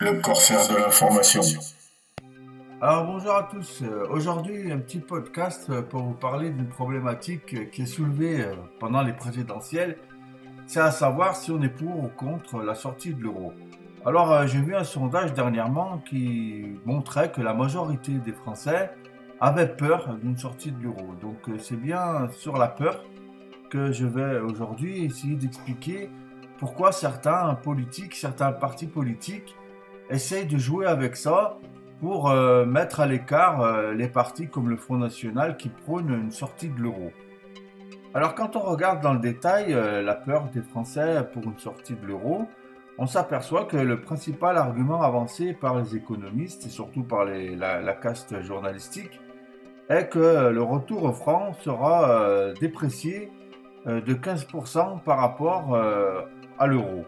le corsaire de l'information. Alors bonjour à tous. Euh, Aujourd'hui, un petit podcast euh, pour vous parler d'une problématique euh, qui est soulevée pendant les présidentielles. C'est à savoir si on est pour ou contre la sortie de l'euro. Alors j'ai vu un sondage dernièrement qui montrait que la majorité des Français avaient peur d'une sortie de l'euro. Donc c'est bien sur la peur que je vais aujourd'hui essayer d'expliquer pourquoi certains politiques, certains partis politiques essayent de jouer avec ça pour euh, mettre à l'écart euh, les partis comme le Front National qui prônent une sortie de l'euro. Alors quand on regarde dans le détail euh, la peur des Français pour une sortie de l'euro, on s'aperçoit que le principal argument avancé par les économistes et surtout par la, caste journalistique est que le retour au franc sera déprécié de 15% par rapport à l'euro.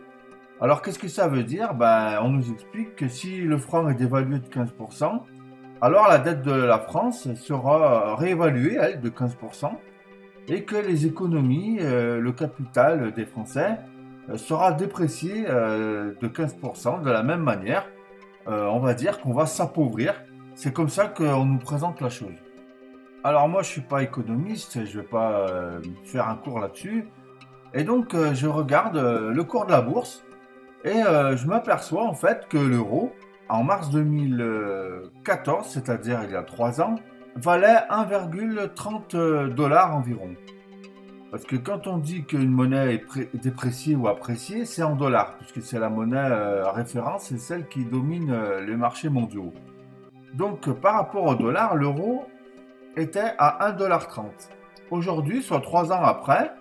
Alors qu'est-ce que ça veut dire? Ben, On nous explique que si le franc est dévalué de 15%, alors la dette de la France sera réévaluée, elle, de 15%, et que les économies, euh, le capital des Français, euh, sera déprécié euh, de 15% de la même manière. On va dire qu'on va s'appauvrir. C'est comme ça qu'on nous présente la chose. Alors moi, je suis pas économiste, je vais pas faire un cours là-dessus. Et donc, je regarde le cours de la bourse et euh, je m'aperçois en fait que l'euro, en mars 2014, c'est-à-dire il y a 3 ans, valait 1,30 dollars environ. Parce que quand on dit qu'une monnaie est pré- dépréciée ou appréciée, c'est en dollars, puisque c'est la monnaie euh, référence, c'est celle qui domine euh, les marchés mondiaux. Donc, euh, par rapport au dollar, l'euro était à 1,30$. Aujourd'hui, soit 3 ans après, euh,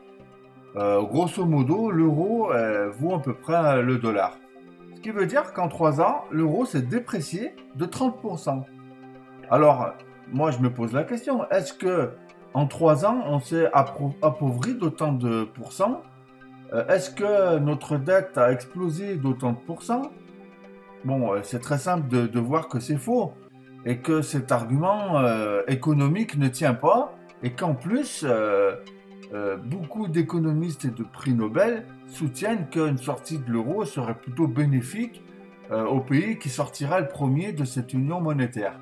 grosso modo, l'euro euh, vaut à peu près le dollar. Ce qui veut dire qu'en 3 ans, l'euro s'est déprécié de 30%. Alors, moi, je me pose la question, est-ce que en 3 ans, on s'est appauvri d'autant de pourcents? Euh, Est-ce que notre dette a explosé d'autant de pourcents? Bon, euh, c'est très simple de, voir que c'est faux et que cet argument euh, économique ne tient pas et qu'en plus, euh, euh, beaucoup d'économistes et de prix Nobel soutiennent qu'une sortie de l'euro serait plutôt bénéfique euh, au pays qui sortirait le premier de cette union monétaire.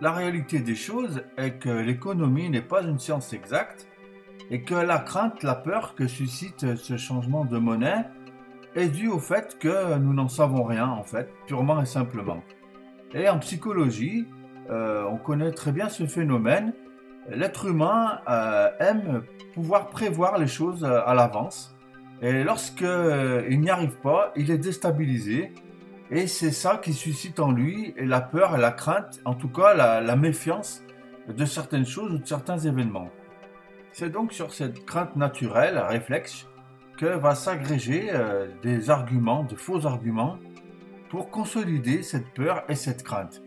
La réalité des choses est que l'économie n'est pas une science exacte et que la crainte, la peur que suscite ce changement de monnaie est due au fait que nous n'en savons rien en fait, purement et simplement. Et en psychologie, euh, on connaît très bien ce phénomène. L'être humain euh, aime pouvoir prévoir les choses euh, à l'avance. Et lorsque euh, il n'y arrive pas, il est déstabilisé. Et c'est ça qui suscite en lui la peur et la crainte, en tout cas la, méfiance de certaines choses ou de certains événements. C'est donc sur cette crainte naturelle, réflexe, que va s'agréger des arguments, de faux arguments, pour consolider cette peur et cette crainte.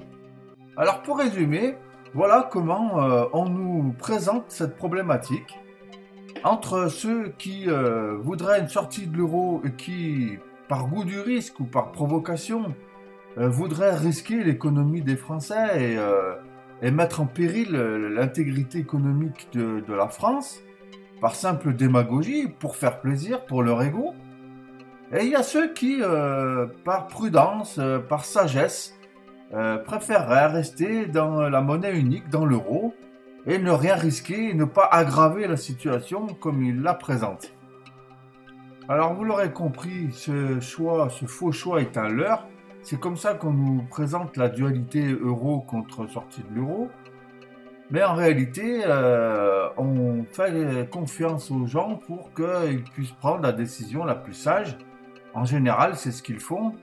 Alors pour résumer, voilà comment euh, on nous présente cette problématique entre ceux qui euh, voudraient une sortie de l'euro et qui, par goût du risque ou par provocation, euh, voudraient risquer l'économie des Français et, et mettre en péril l'intégrité économique de, la France par simple démagogie, pour faire plaisir, pour leur ego. Et il y a ceux qui, par prudence, par sagesse, euh, préféreraient rester dans la monnaie unique, dans l'euro, et ne rien risquer ne pas aggraver la situation comme il la présente. Alors vous l'aurez compris, ce choix, ce faux choix est un leurre. C'est comme ça qu'on nous présente la dualité euro contre sortie de l'euro. Mais en réalité, euh, on fait confiance aux gens pour qu'ils puissent prendre la décision la plus sage. En général, c'est ce qu'ils font.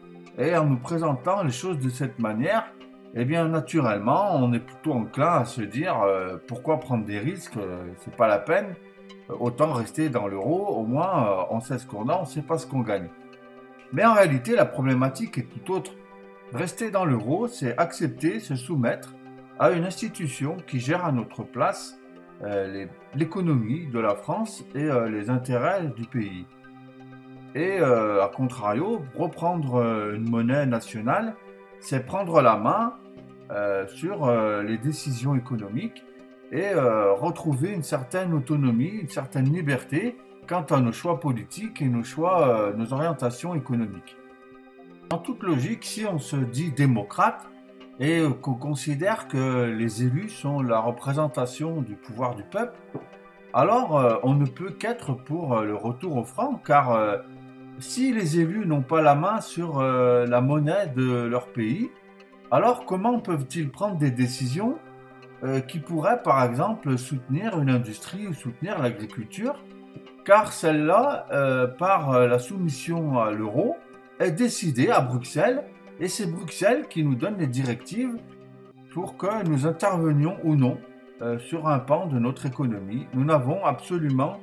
Et en nous présentant les choses de cette manière, eh bien, naturellement, on est plutôt enclin à se dire euh, pourquoi prendre des risques, euh, c'est pas la peine. Euh, autant rester dans l'euro, au moins on sait ce qu'on a, on sait pas ce qu'on gagne. Mais en réalité, la problématique est tout autre. Rester dans l'euro, c'est accepter, se soumettre à une institution qui gère à notre place l'économie de la France et les intérêts du pays. Et euh, à contrario, reprendre euh, une monnaie nationale, c'est prendre la main euh, sur les décisions économiques et retrouver une certaine autonomie, une certaine liberté quant à nos choix politiques et nos choix, nos orientations économiques. En toute logique, si on se dit démocrate et qu'on considère que les élus sont la représentation du pouvoir du peuple, alors on ne peut qu'être pour le retour au franc, car si les élus n'ont pas la main sur la monnaie de leur pays, alors comment peuvent-ils prendre des décisions qui pourraient par exemple soutenir une industrie ou soutenir l'agriculture? Car celle-là, par la soumission à l'euro, est décidée à Bruxelles et c'est Bruxelles qui nous donne les directives pour que nous intervenions ou non euh, sur un pan de notre économie. Nous n'avons absolument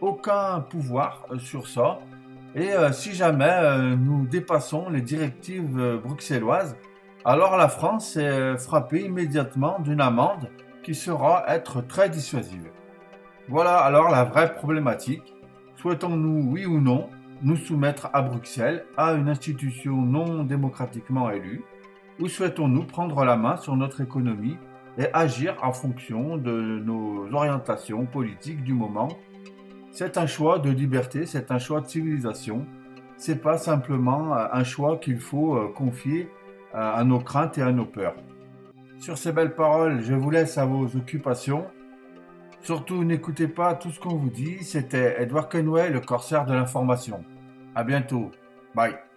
aucun pouvoir euh, sur ça. Et euh, si jamais nous dépassons les directives bruxelloises, alors la France est frappée immédiatement d'une amende qui sera être très dissuasive. Voilà alors la vraie problématique. Souhaitons-nous, oui ou non, nous soumettre à Bruxelles, à une institution non démocratiquement élue, ou souhaitons-nous prendre la main sur notre économie et agir en fonction de nos orientations politiques du moment. C'est un choix de liberté, c'est un choix de civilisation. C'est pas simplement euh, un choix qu'il faut euh, confier euh, à nos craintes et à nos peurs. Sur ces belles paroles, je vous laisse à vos occupations. Surtout, n'écoutez pas tout ce qu'on vous dit. C'était Edward Kenway, le corsaire de l'information. À bientôt. Bye.